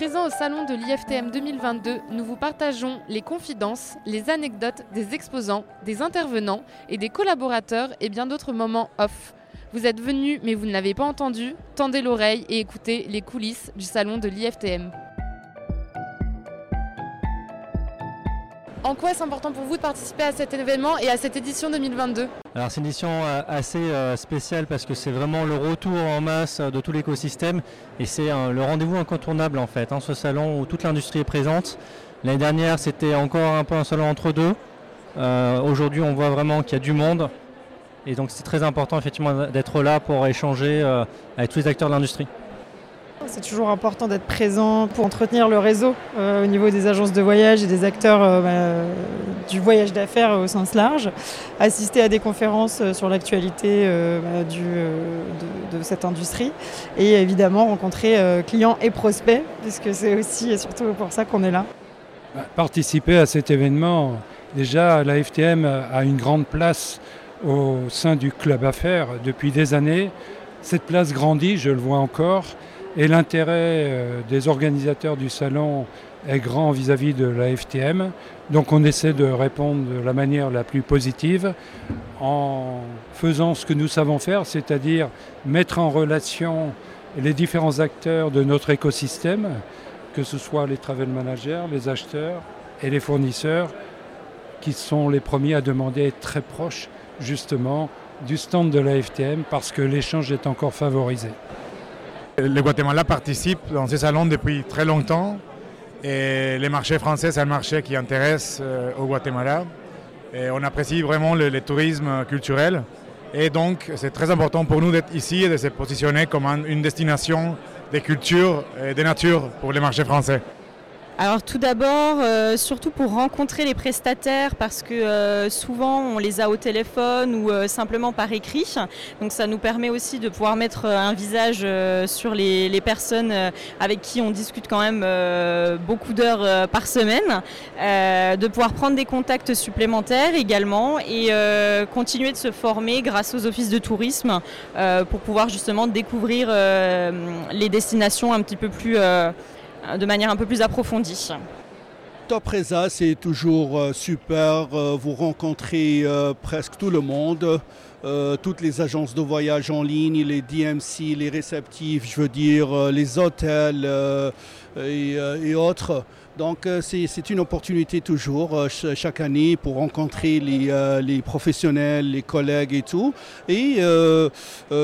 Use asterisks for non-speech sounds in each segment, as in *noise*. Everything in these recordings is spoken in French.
Présent au salon de l'IFTM 2022, nous vous partageons les confidences, les anecdotes des exposants, des intervenants et des collaborateurs et bien d'autres moments off. Vous êtes venus mais vous ne l'avez pas entendu, tendez l'oreille et écoutez les coulisses du salon de l'IFTM. En quoi est-ce important pour vous de participer à cet événement et à cette édition 2022 Alors c'est une édition euh, assez euh, spéciale parce que c'est vraiment le retour en masse de tout l'écosystème et c'est le rendez-vous incontournable en fait, hein, ce salon où toute l'industrie est présente. L'année dernière c'était encore un peu un salon entre deux. Euh, aujourd'hui on voit vraiment qu'il y a du monde et donc c'est très important effectivement d'être là pour échanger avec tous les acteurs de l'industrie. C'est toujours important d'être présent pour entretenir le réseau euh, au niveau des agences de voyage et des acteurs euh, bah, du voyage d'affaires au sens large. Assister à des conférences euh, sur l'actualité bah, de, cette industrie et évidemment rencontrer clients et prospects puisque c'est aussi et surtout pour ça qu'on est là. Bah, participer à cet événement, déjà la FTM a une grande place au sein du club affaires depuis des années. Cette place grandit, je le vois encore. Et l'intérêt euh, des organisateurs du salon est grand vis-à-vis de la FTM. Donc on essaie de répondre de la manière la plus positive en faisant ce que nous savons faire, c'est-à-dire mettre en relation les différents acteurs de notre écosystème, que ce soit les travel managers, les acheteurs et les fournisseurs, qui sont les premiers à demander être très proches justement du stand de la FTM parce que l'échange est encore favorisé. Le Guatemala participe dans ces salons depuis très longtemps et le marché français, c'est un marché qui intéresse euh, au Guatemala. On apprécie vraiment le, tourisme culturel. Et donc, c'est très important pour nous d'être ici et de se positionner comme une destination des cultures et des natures pour les marchés français. Alors tout d'abord, euh, surtout pour rencontrer les prestataires parce que euh, souvent on les a au téléphone ou euh, simplement par écrit. Donc ça nous permet aussi de pouvoir mettre un visage sur les, personnes avec qui on discute quand même beaucoup d'heures par semaine, de pouvoir prendre des contacts supplémentaires également et continuer de se former grâce aux offices de tourisme pour pouvoir justement découvrir les destinations un petit peu plus euh, de manière un peu plus approfondie. Top Reza, c'est toujours euh, super. Euh, vous rencontrez presque tout le monde. toutes les agences de voyage en ligne, les DMC, les réceptifs, je veux dire, les hôtels et, autres. Donc c'est une opportunité toujours chaque année pour rencontrer les, professionnels, les collègues et tout, et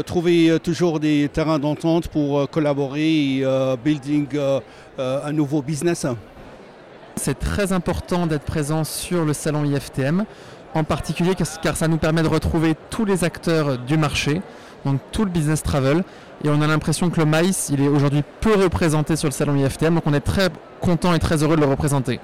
trouver toujours des terrains d'entente pour collaborer et building euh, un nouveau business. C'est très important d'être présent sur le salon IFTM, en particulier car ça nous permet de retrouver tous les acteurs du marché, donc tout le business travel. Et on a l'impression que le maïs, il est aujourd'hui peu représenté sur le salon IFTM, donc on est très content et très heureux de le représenter.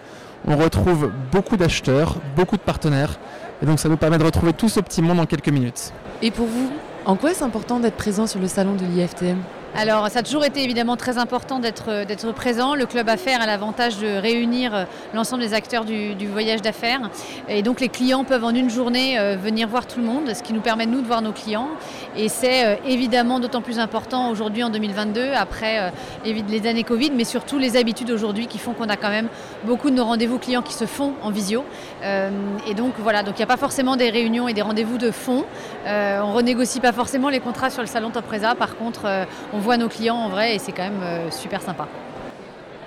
On retrouve beaucoup d'acheteurs, beaucoup de partenaires, et donc ça nous permet de retrouver tout ce petit monde en quelques minutes. Et pour vous, en quoi est-ce important d'être présent sur le salon de l'IFTM alors, ça a toujours été évidemment très important d'être euh, présent. Le club affaires a l'avantage de réunir euh, l'ensemble des acteurs du, voyage d'affaires. Et donc, les clients peuvent en une journée euh, venir voir tout le monde, ce qui nous permet, nous, de voir nos clients. Et c'est évidemment d'autant plus important aujourd'hui en 2022, après les années Covid, mais surtout les habitudes aujourd'hui qui font qu'on a quand même beaucoup de nos rendez-vous clients qui se font en visio. Et donc, voilà, donc il n'y a pas forcément des réunions et des rendez-vous de fond. On renégocie pas forcément les contrats sur le salon Top Reza. Par contre, on voit nos clients en vrai et c'est quand même euh, super sympa.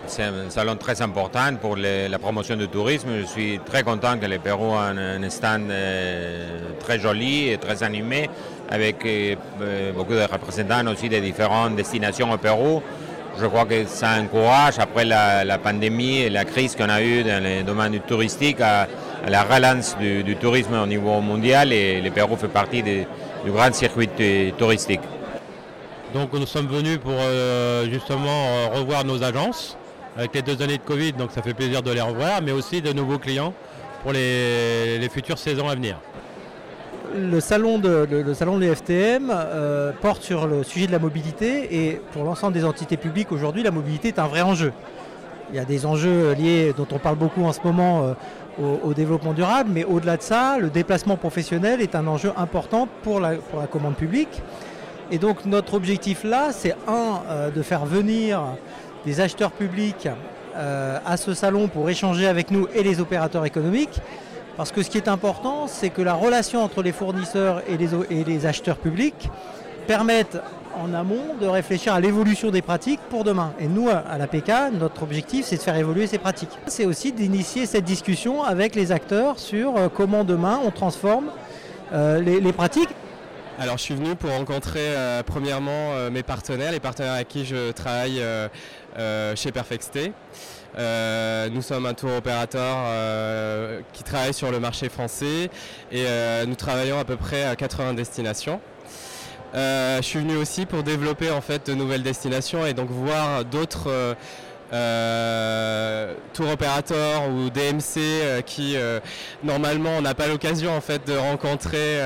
C'est un salon très important pour la promotion du tourisme. Je suis très content que le Pérou ait un, stand euh, très joli et très animé avec euh, beaucoup de représentants aussi des différentes destinations au Pérou. Je crois que ça encourage, après la, pandémie et la crise qu'on a eue dans le domaine touristique, à, la relance du, tourisme au niveau mondial et le Pérou fait partie du grand circuit touristique. Donc nous sommes venus pour euh, justement euh, revoir nos agences avec les deux années de Covid, donc ça fait plaisir de les revoir, mais aussi de nouveaux clients pour les, futures saisons à venir. Le salon de, le, salon l'EFTM euh, porte sur le sujet de la mobilité et pour l'ensemble des entités publiques aujourd'hui, la mobilité est un vrai enjeu. Il y a des enjeux liés dont on parle beaucoup en ce moment au, développement durable, mais au-delà de ça, le déplacement professionnel est un enjeu important pour la, pour la commande publique. Et donc notre objectif là, c'est un, euh, de faire venir des acheteurs publics euh, à ce salon pour échanger avec nous et les opérateurs économiques. Parce que ce qui est important, c'est que la relation entre les fournisseurs et les, et les acheteurs publics permette en amont de réfléchir à l'évolution des pratiques pour demain. Et nous, à l'APK, notre objectif, c'est de faire évoluer ces pratiques. C'est aussi d'initier cette discussion avec les acteurs sur euh, comment demain on transforme les pratiques. Alors je suis venu pour rencontrer euh, premièrement euh, mes partenaires, les partenaires avec qui je travaille euh, euh, chez Perfexté. Euh, nous sommes un tour opérateur euh, qui travaille sur le marché français et nous travaillons à peu près à 80 destinations. Je suis venu aussi pour développer en fait de nouvelles destinations et donc voir d'autres euh, tour opérateurs ou DMC euh, qui euh, normalement on n'a pas l'occasion en fait de rencontrer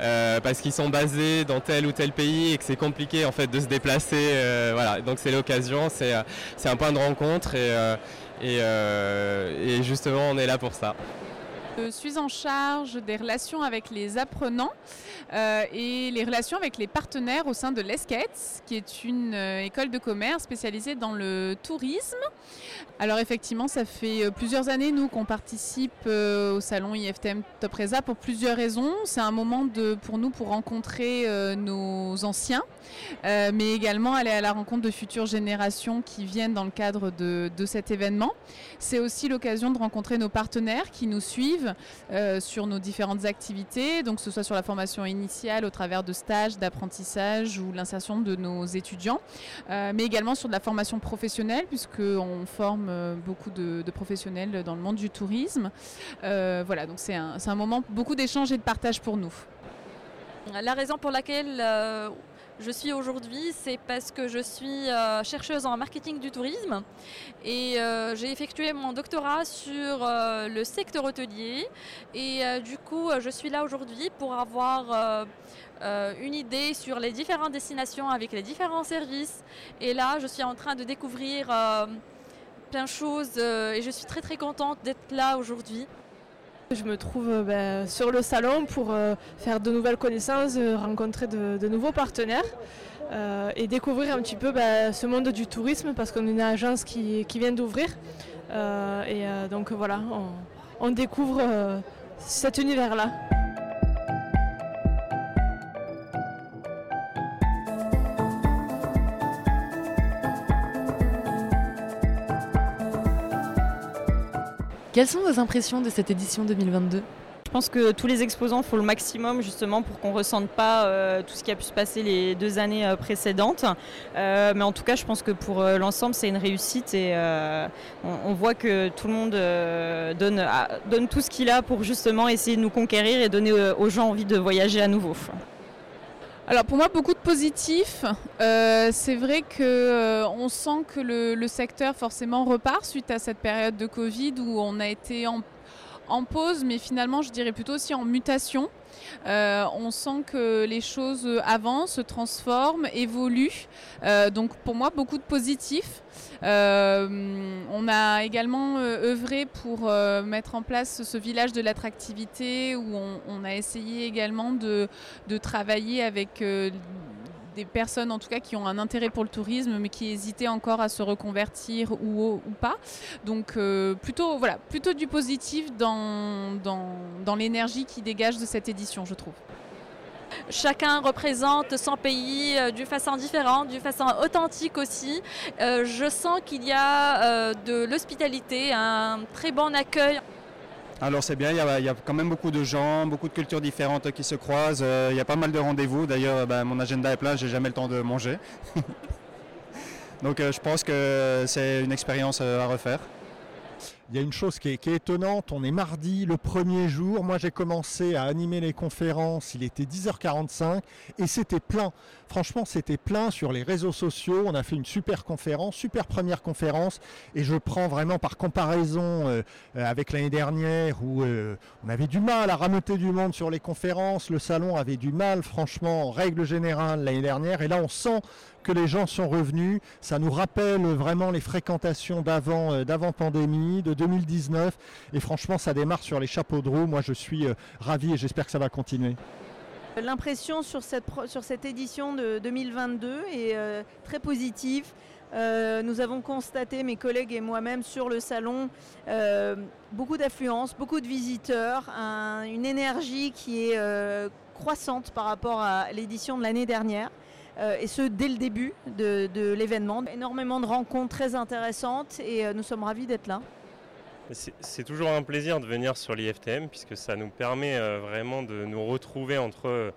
euh, parce qu'ils sont basés dans tel ou tel pays et que c'est compliqué en fait de se déplacer. euh, voilà, donc c'est l'occasion, c'est euh, un point de rencontre euh, et justement on est là pour ça. Je suis en charge des relations avec les apprenants euh, et les relations avec les partenaires au sein de l'ESCAETS, qui est une euh, école de commerce spécialisée dans le tourisme. Alors effectivement, ça fait euh, plusieurs années, nous, qu'on participe au salon IFTM Top Resa pour plusieurs raisons. C'est un moment pour nous pour rencontrer nos anciens, mais également aller à la rencontre de futures générations qui viennent dans le cadre de cet événement. C'est aussi l'occasion de rencontrer nos partenaires qui nous suivent euh, sur nos différentes activités, donc que ce soit sur la formation initiale au travers de stages, d'apprentissage ou l'insertion de nos étudiants, euh, mais également sur de la formation professionnelle puisqu'on forme euh, beaucoup de, professionnels dans le monde du tourisme. Voilà, donc c'est un, un moment beaucoup d'échanges et de partage pour nous. La raison pour laquelle je suis aujourd'hui, c'est parce que je suis euh, chercheuse en marketing du tourisme et euh, j'ai effectué mon doctorat sur euh, le secteur hôtelier et du coup je suis là aujourd'hui pour avoir une idée sur les différentes destinations avec les différents services et là je suis en train de découvrir plein de choses et je suis très très contente d'être là aujourd'hui. Je me trouve euh, ben, sur le salon pour euh, faire de nouvelles connaissances, euh, rencontrer de, nouveaux partenaires et découvrir un petit peu ben, ce monde du tourisme parce qu'on est une agence qui, vient d'ouvrir. Et donc voilà, on, découvre cet univers-là. Quelles sont vos impressions de cette édition 2022 Je pense que tous les exposants font le maximum justement pour qu'on ne ressente pas euh, tout ce qui a pu se passer les deux années euh, précédentes. Euh, mais en tout cas, je pense que pour l'ensemble, c'est une réussite et on, on voit que tout le monde donne, a- donne tout ce qu'il a pour justement essayer de nous conquérir et donner aux gens envie de voyager à nouveau. Alors pour moi beaucoup de positifs. Euh, c'est vrai que euh, on sent que le, le secteur forcément repart suite à cette période de Covid où on a été en, en pause, mais finalement je dirais plutôt aussi en mutation. Euh, on sent que les choses avancent, se transforment, évoluent. Euh, donc pour moi beaucoup de positifs. Euh, on a également œuvré pour mettre en place ce village de l'attractivité où on, a essayé également de, travailler avec des personnes en tout cas qui ont un intérêt pour le tourisme mais qui hésitaient encore à se reconvertir ou, pas. Donc euh, plutôt, voilà, plutôt du positif dans, l'énergie qui dégage de cette édition je trouve. Chacun représente son pays euh, d'une façon différente, d'une façon authentique aussi. Euh, je sens qu'il y a de l'hospitalité, un très bon accueil. Alors c'est bien, il y, a, quand même beaucoup de gens, beaucoup de cultures différentes qui se croisent. Euh, il y a pas mal de rendez-vous. D'ailleurs, ben, mon agenda est plein, j'ai jamais le temps de manger. *laughs* Donc euh, je pense que c'est une expérience euh, à refaire. Il y a une chose qui est, étonnante, on est mardi, le premier jour, moi j'ai commencé à animer les conférences, il était 10h45 et c'était plein. Franchement c'était plein sur les réseaux sociaux, on a fait une super conférence, super première conférence et je prends vraiment par comparaison euh, euh, avec l'année dernière où euh, on avait du mal à rameuter du monde sur les conférences, le salon avait du mal franchement en règle générale l'année dernière et là on sent que les gens sont revenus, ça nous rappelle vraiment les fréquentations d'avant euh, d'avant pandémie, de 2019 et franchement ça démarre sur les chapeaux de roue, moi je suis euh, ravi et j'espère que ça va continuer. L'impression sur cette, édition de 2022 est euh, très positive. Nous avons constaté, mes collègues et moi-même, sur le salon, beaucoup d'affluence, beaucoup de visiteurs, un- une énergie qui est croissante par rapport à l'édition de l'année dernière. Euh, et ce, dès le début de, l'événement. Énormément de rencontres très intéressantes et euh, nous sommes ravis d'être là. C'est toujours un plaisir de venir sur l'IFTM puisque ça nous permet euh, vraiment de nous retrouver entre,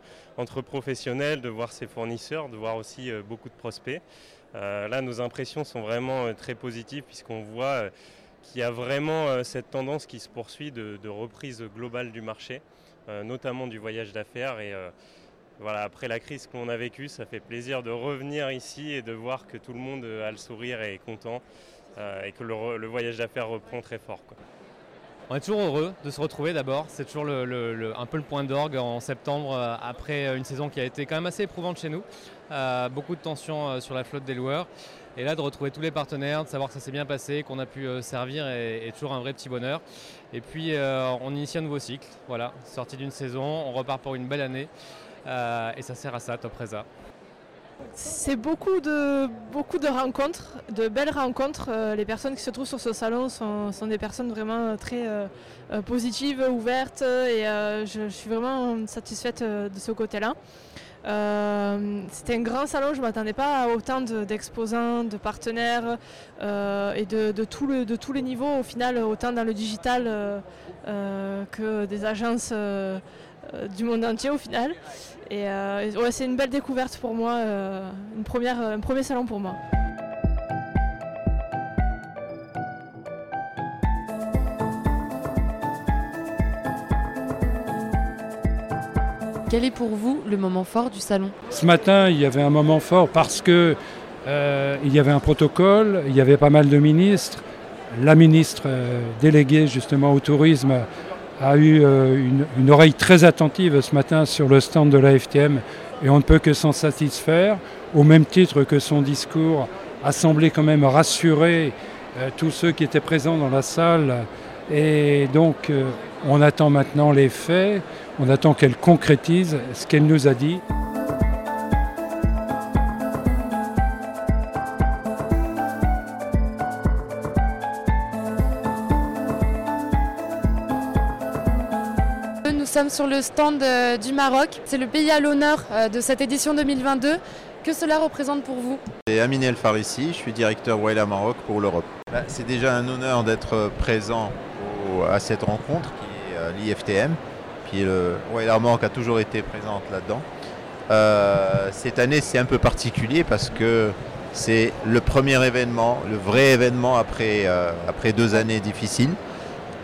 professionnels, de voir ses fournisseurs, de voir aussi beaucoup de prospects. Là, nos impressions sont vraiment très positives puisqu'on voit qu'il y a vraiment cette tendance qui se poursuit de, de reprise globale du marché, notamment du voyage d'affaires. Et voilà, après la crise qu'on a vécue, ça fait plaisir de revenir ici et de voir que tout le monde euh, a le sourire et est content euh, et que le, voyage d'affaires reprend très fort. On est toujours heureux de se retrouver d'abord. C'est toujours un peu le point d'orgue en septembre, euh, après une saison qui a été quand même assez éprouvante chez nous. Beaucoup de tensions sur la flotte des loueurs. Et là, de retrouver tous les partenaires, de savoir que ça s'est bien passé, qu'on a pu servir, est, toujours un vrai petit bonheur. Et puis, on initie un nouveau cycle. Voilà, sortie d'une saison, on repart pour une belle année. Euh, et ça sert à ça, Top Reza. C'est beaucoup de, beaucoup de rencontres, de belles rencontres. Euh, les personnes qui se trouvent sur ce salon sont, des personnes vraiment très euh, positives, ouvertes et je, suis vraiment satisfaite de ce côté-là. C'était un grand salon, je ne m'attendais pas à autant de- d'exposants, de, partenaires et de, de, le- de tous les niveaux au final, autant dans le digital que des agences du monde entier au final. Et euh, ouais, c'est une belle découverte pour moi, euh, une première, un premier salon pour moi. Quel est pour vous le moment fort du salon? Ce matin, il y avait un moment fort parce que euh, il y avait un protocole, il y avait pas mal de ministres. La ministre euh, déléguée justement au tourisme a eu euh, une, oreille très attentive ce matin sur le stand de la FTM et on ne peut que s'en satisfaire, au même titre que son discours a semblé quand même rassurer euh, tous ceux qui étaient présents dans la salle. Et donc, euh, on attend maintenant les faits, on attend qu'elle concrétise ce qu'elle nous a dit. Sur le stand euh, du Maroc. C'est le pays à l'honneur euh, de cette édition 2022. Que cela représente pour vous? C'est Amine El Farissi, je suis directeur Wayla Maroc pour l'Europe. Bah, c'est déjà un honneur d'être présent au- à cette rencontre qui est euh, l'IFTM. Puis Maroc a toujours été présente là-dedans. Euh, cette année, c'est un peu particulier parce que c'est le premier événement, le vrai événement après, euh, après deux années difficiles.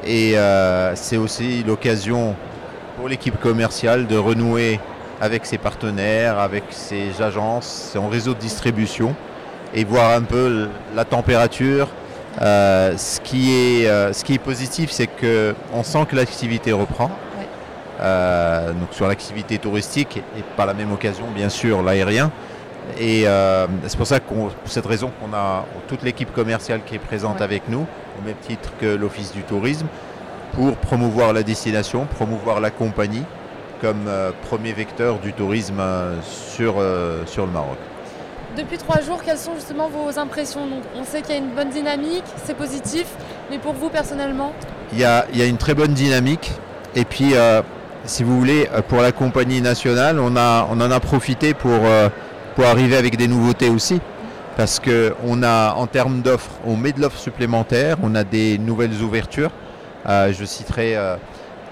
Et euh, c'est aussi l'occasion pour l'équipe commerciale de renouer avec ses partenaires, avec ses agences, son réseau de distribution et voir un peu la température. Euh, ce, qui est, euh, ce qui est positif, c'est qu'on sent que l'activité reprend. Euh, donc sur l'activité touristique et par la même occasion, bien sûr, l'aérien. Et c'est pour ça qu'on, pour cette raison qu'on a toute l'équipe commerciale qui est présente avec nous, au même titre que l'Office du tourisme, pour promouvoir la destination, promouvoir la compagnie comme euh, premier vecteur du tourisme euh, sur, euh, sur le Maroc. Depuis trois jours, quelles sont justement vos impressions? Donc, On sait qu'il y a une bonne dynamique, c'est positif, mais pour vous personnellement? Il y a, il y a une très bonne dynamique. Et puis, euh, si vous voulez, pour la compagnie nationale, on, a, on en a profité pour, euh, pour arriver avec des nouveautés aussi. Parce qu'on a, en termes d'offres, on met de l'offre supplémentaire, on a des nouvelles ouvertures. Euh, je citerai euh,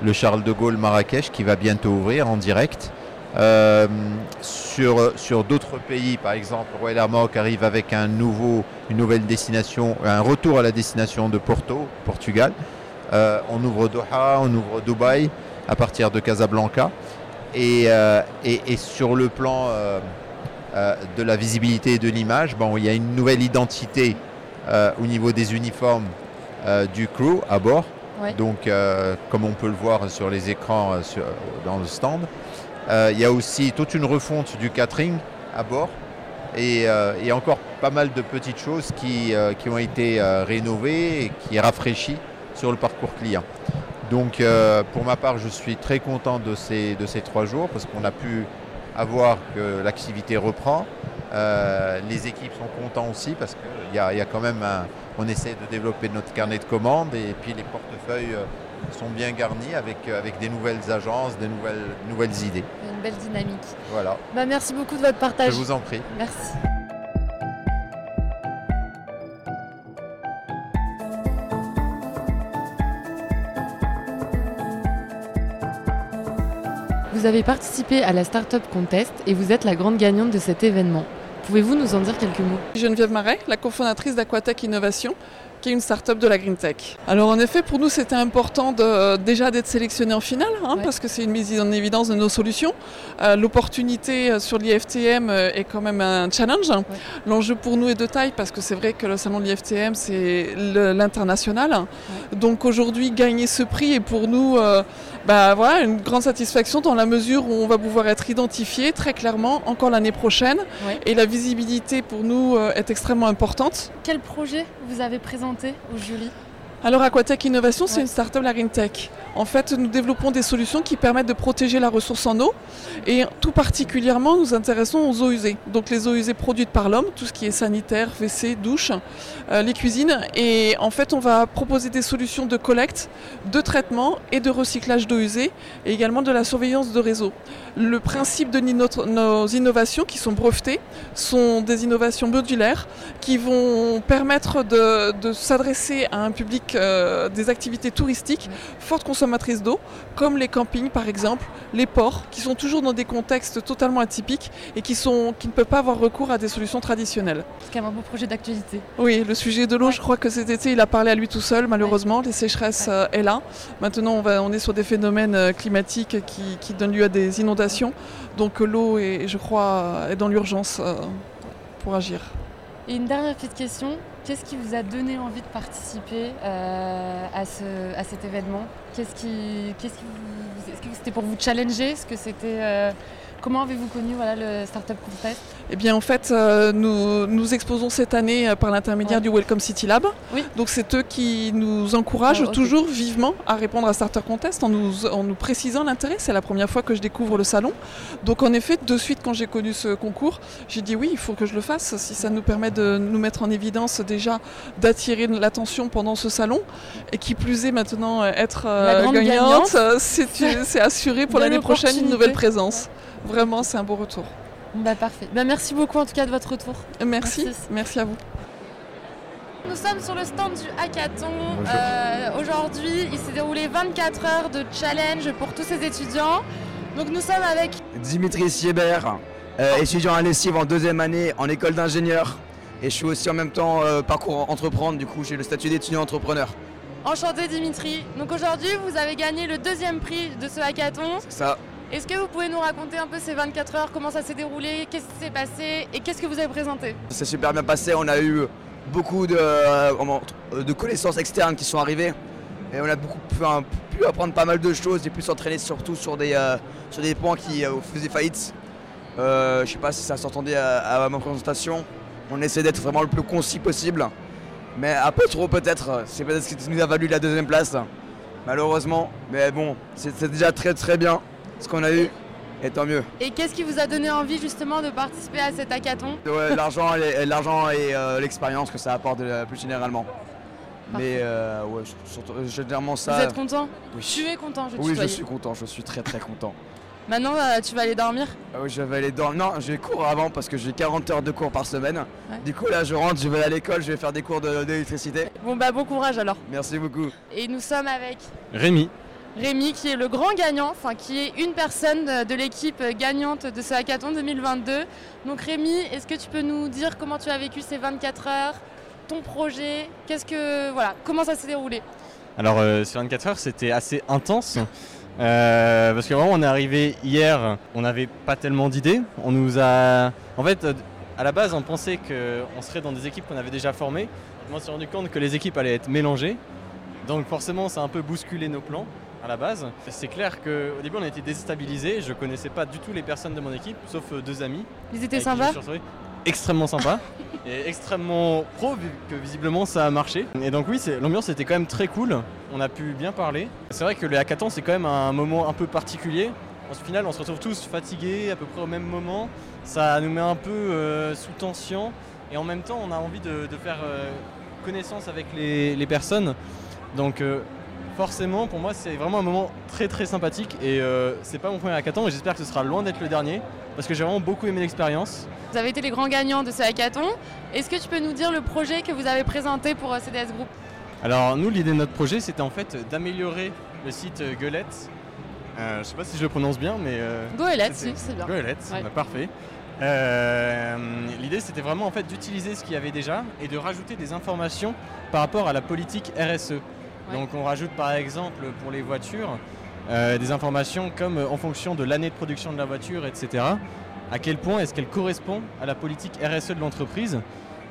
le Charles de Gaulle Marrakech qui va bientôt ouvrir en direct. Euh, sur sur d'autres pays, par exemple, Royal Maroc arrive avec un nouveau, une nouvelle destination, un retour à la destination de Porto, Portugal. On ouvre Doha, on ouvre Dubaï à partir de Casablanca. Et, et- et sur le plan de la visibilité et de l'image, bon, il y a une nouvelle identité au niveau des uniformes du crew à bord. Donc, euh, comme on peut le voir sur les écrans euh, sur- dans le stand. Euh, il y a aussi toute une refonte du catering à bord et, euh, encore pas mal de petites choses qui, euh, ont été euh, rénovées et qui rafraîchies sur le parcours client. Donc euh, pour ma part, je suis très content de ces, de ces trois jours parce qu'on a pu avoir que l'activité reprend. Euh, les équipes sont contents aussi parce qu'il y, a- il y a quand même un- on essaie de développer notre carnet de commandes et puis les portefeuilles euh, sont bien garnis avec, euh, avec des nouvelles agences, des nouvelles, nouvelles idées. Une belle dynamique. Voilà. Bah, merci beaucoup de votre partage. Je vous en prie. Merci. Vous avez participé à la Startup Contest et vous êtes la grande gagnante de cet événement. Pouvez-vous nous en dire quelques mots? Geneviève Marais, la cofondatrice d'Aquatech Innovation, qui est une start-up de la Green Tech. Alors en effet, pour nous, c'était important de, déjà d'être sélectionné en finale, hein, parce que c'est une mise en évidence de nos solutions. Euh, L'opportunité euh, sur l'IFTM euh, est quand même un challenge. L'enjeu pour nous est de taille, parce que c'est vrai que le salon de l'IFTM, c'est l'international. Donc aujourd'hui, gagner ce prix est pour nous euh, bah, voilà, une grande satisfaction dans la mesure où on va pouvoir être identifié très clairement encore l'année prochaine. Et la visibilité pour nous est extrêmement importante. Quel projet vous avez présenté au jury Alors Aquatech Innovation, c'est une start-up la Green Tech. En fait, nous développons des solutions qui permettent de protéger la ressource en eau et tout particulièrement, nous intéressons aux eaux usées. Donc les eaux usées produites par l'homme, tout ce qui est sanitaire, WC, douche, euh, les cuisines. Et en fait, on va proposer des solutions de collecte, de traitement et de recyclage d'eau usée et également de la surveillance de réseau. Le principe de notre- nos innovations qui sont brevetées sont des innovations modulaires qui vont permettre de, de s'adresser à un public euh, des activités touristiques fortes consommatrices d'eau, comme les campings par exemple, les ports, qui sont toujours dans des contextes totalement atypiques et qui, sont, qui ne peuvent pas avoir recours à des solutions traditionnelles. C'est quand même un beau projet d'actualité. Oui, le sujet de l'eau, je crois que cet été, il a parlé à lui tout seul, malheureusement. Les sécheresses euh, est là. Maintenant, on, va, on est sur des phénomènes euh, climatiques qui, qui donnent lieu à des inondations. Donc l'eau, est, je crois, est dans l'urgence euh, pour agir. Et une dernière petite question, qu'est-ce qui vous a donné envie de participer euh, à, ce, à cet événement? Qu'est-ce qui, qu'est-ce qui vous- Est-ce que c'était pour vous challenger? Est-ce que c'était... euh, comment avez-vous connu voilà, le Startup Contest? Eh bien, en fait, euh, nous, nous exposons cette année euh, par l'intermédiaire du Welcome City Lab. Donc, c'est eux qui nous encouragent Ah, toujours vivement à répondre à Starter Contest en nous, en nous précisant l'intérêt. C'est la première fois que je découvre le salon. Donc, en effet, de suite, quand j'ai connu ce concours, j'ai dit oui, il faut que je le fasse. Si ça nous permet de nous mettre en évidence déjà, d'attirer l'attention pendant ce salon. Et qui plus est maintenant, euh, être euh, gagnante, gagnante. c'est assuré pour l'année prochaine une nouvelle présence. Vraiment, c'est un beau retour. Bah parfait. Bah, merci beaucoup en tout cas de votre retour. Merci, merci à vous. Nous sommes sur le stand du hackathon. Euh, Aujourd'hui, il s'est déroulé 24 heures de challenge pour tous ces étudiants. Donc nous sommes avec Dimitri Siebert, euh, étudiant à lessive en deuxième année en école d'ingénieur. Et je suis aussi en même temps euh, parcours entreprendre, du coup j'ai le statut d'étudiant entrepreneur. Enchanté Dimitri. Donc aujourd'hui, vous avez gagné le deuxième prix de ce hackathon. Ça, Est-ce que vous pouvez nous raconter un peu ces 24 heures, comment ça s'est déroulé, qu'est-ce qui s'est passé et qu'est-ce que vous avez présenté? C'est super bien passé, on a eu beaucoup de, euh, de connaissances externes qui sont arrivées. Et on a beaucoup pu, apprendre pas mal de choses et pu s'entraîner surtout sur des, euh, sur des points qui euh, faisaient faillite. Euh, je sais pas si ça s'entendait à, à ma présentation. On essaie d'être vraiment le plus concis possible. Mais un peu trop peut-être. C'est peut-être ce qui nous a valu la deuxième place. Malheureusement. Mais bon, c'est déjà très très bien ce qu'on a eu. Et tant mieux. Et qu'est-ce qui vous a donné envie justement de participer à cet hackathon? Ouais, *laughs* l'argent et, l'argent et euh, l'expérience que ça apporte euh, plus généralement. Mais euh, ouais, surtout, généralement ça. Vous êtes content? Oui. Tu es content, je Oui, je suis content, je suis très très content. *laughs* Maintenant, euh, tu vas aller dormir? Ah oui, je vais aller dans. Non, j'ai cours avant parce que j'ai 40 heures de cours par semaine. Du coup, là, je rentre, je vais à l'école, je vais faire des cours de- d'électricité. Bon bah bon courage alors. Merci beaucoup. Et nous sommes avec Rémi. Rémi qui est le grand gagnant, qui est une personne de, l'équipe gagnante de ce hackathon 2022. Donc Rémi, est-ce que tu peux nous dire comment tu as vécu ces 24 heures, ton projet, qu'est-ce que voilà, comment ça s'est déroulé? Alors, euh, ces 24 heures, c'était assez intense. euh, parce que on est arrivé hier, on n'avait pas tellement d'idées. On nous a. En fait, euh, à la base, on pensait qu'on serait dans des équipes qu'on avait déjà formées. On s'est rendu compte que les équipes allaient être mélangées. Donc, forcément, ça a un peu bousculé nos plans à la base. C'est clair qu'au début, on a été déstabilisés. Je connaissais pas du tout les personnes de mon équipe, sauf euh, deux amis. Ils étaient sympas. Extrêmement sympa *laughs* et extrêmement pro vu que visiblement ça a marché. Et donc oui, l'ambiance était quand même très cool. On a pu bien parler. C'est vrai que le hackathon c'est quand même un moment un peu particulier. au final, on se retrouve tous fatigués à peu près au même moment. Ça nous met un peu euh, sous tension. Et en même temps, on a envie de, de faire euh, connaissance avec les, les personnes. Donc, euh, forcément, pour moi, c'est vraiment un moment très très sympathique. Et euh, c'est pas mon premier hackathon. Et j'espère que ce sera loin d'être le dernier. Parce que j'ai vraiment beaucoup aimé l'expérience. Vous avez été les grands gagnants de ce hackathon. Est-ce que tu peux nous dire le projet que vous avez présenté pour euh, CDS Group? Alors nous, l'idée de notre projet, c'était en fait d'améliorer le site Goelette. Euh, je sais pas si je le prononce bien, mais... euh, Goélette, si, c'est bien. Goélette, Ouais. bah, parfait. Euh, l'idée, c'était vraiment en fait d'utiliser ce qu'il y avait déjà et de rajouter des informations par rapport à la politique RSE. Donc on rajoute par exemple pour les voitures euh, des informations comme euh, en fonction de l'année de production de la voiture, etc. À quel point est-ce qu'elle correspond à la politique RSE de l'entreprise.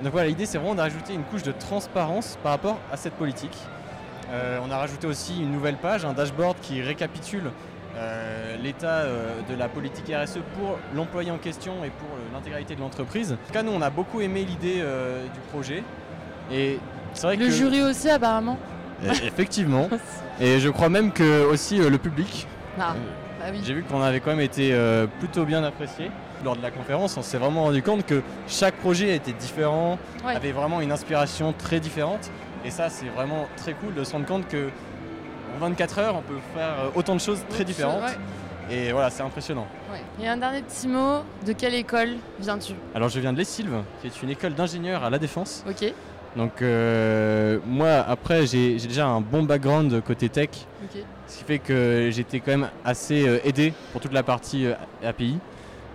Donc voilà, l'idée c'est vraiment de rajouter une couche de transparence par rapport à cette politique. Euh, on a rajouté aussi une nouvelle page, un dashboard qui récapitule euh, l'état euh, de la politique RSE pour l'employé en question et pour euh, l'intégralité de l'entreprise. En tout cas, nous, on a beaucoup aimé l'idée du projet. Et c'est vrai Le que... jury aussi, apparemment. Effectivement. Et je crois même que aussi euh, le public. Ah, euh, bah oui. J'ai vu qu'on avait quand même été euh, plutôt bien apprécié. Lors de la conférence, on s'est vraiment rendu compte que chaque projet était différent, Ouais. avait vraiment une inspiration très différente. Et ça, c'est vraiment très cool de se rendre compte que en 24 heures, on peut faire autant de choses très différentes. Ouais. Et voilà, c'est impressionnant. Et un dernier petit mot, de quelle école viens-tu? Alors, je viens de l'Essilve, qui est une école d'ingénieurs à La Défense. Ok. Donc, euh, moi, après, j'ai déjà un bon background côté tech. Ce qui fait que j'étais quand même assez euh, aidé pour toute la partie euh, API.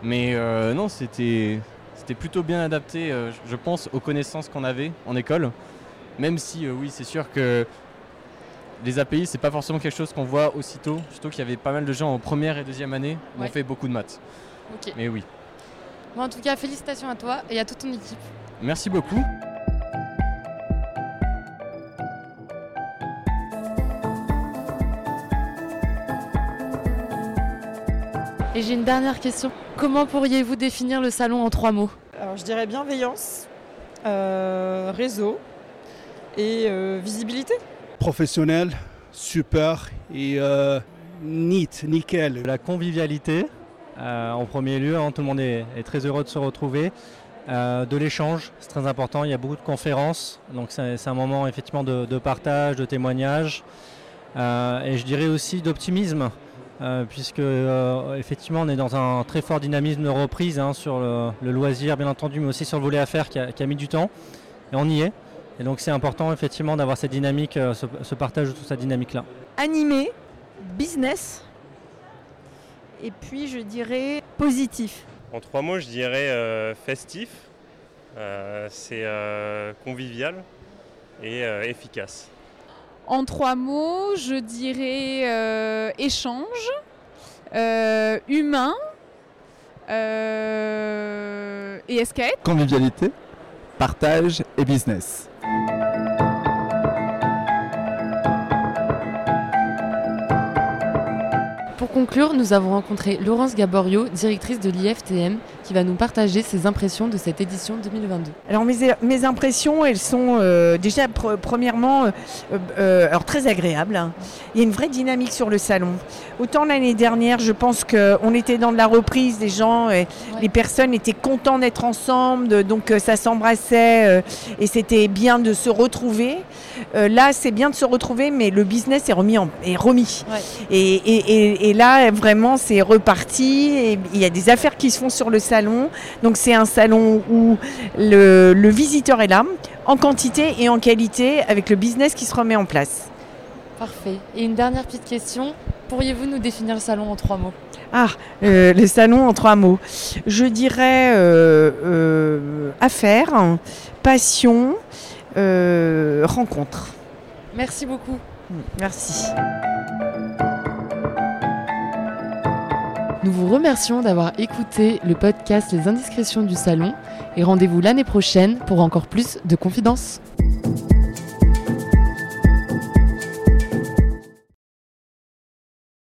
Mais non, c'était c'était plutôt bien adapté, je pense, aux connaissances qu'on avait en école. Même si, oui, c'est sûr que les API, c'est pas forcément quelque chose qu'on voit aussitôt. Surtout qu'il y avait pas mal de gens en première et deuxième année qui Ouais. ont fait beaucoup de maths. Mais oui. Bon, en tout cas, félicitations à toi et à toute ton équipe. Merci beaucoup. Et j'ai une dernière question. Comment pourriez-vous définir le salon en trois mots? Alors je dirais bienveillance, euh, réseau et euh, visibilité. professionnel, super et euh, neat, nickel. La convivialité, euh, en premier lieu, hein, tout le monde est, est très heureux de se retrouver. Euh, de l'échange, c'est très important, il y a beaucoup de conférences, donc c'est un moment effectivement de, de partage, de témoignage, Euh, et je dirais aussi d'optimisme, euh, puisque euh, effectivement on est dans un très fort dynamisme de reprise hein, sur le, le loisir bien entendu, mais aussi sur le volet affaires qui a, qui a mis du temps, et on y est. Et donc c'est important effectivement d'avoir cette dynamique, euh, ce, ce partage de toute cette dynamique-là. Animé, business, et puis je dirais positif. En trois mots, je dirais euh, festif, euh, c'est euh, convivial et euh, efficace. En trois mots, je dirais euh, échange, euh, humain euh, et escape. Convivialité, partage et business. Pour conclure, nous avons rencontré Laurence Gaborio, directrice de l'IFTM, qui va nous partager ses impressions de cette édition 2022. Alors mes, mes impressions, elles sont euh, déjà pr- premièrement euh, euh, alors très agréables. hein. Il y a une vraie dynamique sur le salon. Autant l'année dernière, je pense qu'on était dans de la reprise, des gens, et les personnes étaient contents d'être ensemble, de- donc ça s'embrassait et c'était bien de se retrouver. Là, c'est bien de se retrouver, mais le business est remis. En, est remis. Et, et- et- et là, vraiment, c'est reparti. Et il y a des affaires qui se font sur le salon. Donc, c'est un salon où le, le visiteur est là, en quantité et en qualité, avec le business qui se remet en place. Parfait. Et une dernière petite question. Pourriez-vous nous définir le salon en trois mots? Ah, euh, le salon en trois mots. Je dirais euh, euh, affaires, passion, rencontre. Merci beaucoup. Merci. Nous vous remercions d'avoir écouté le podcast Les Indiscrétions du Salon et rendez-vous l'année prochaine pour encore plus de confidences.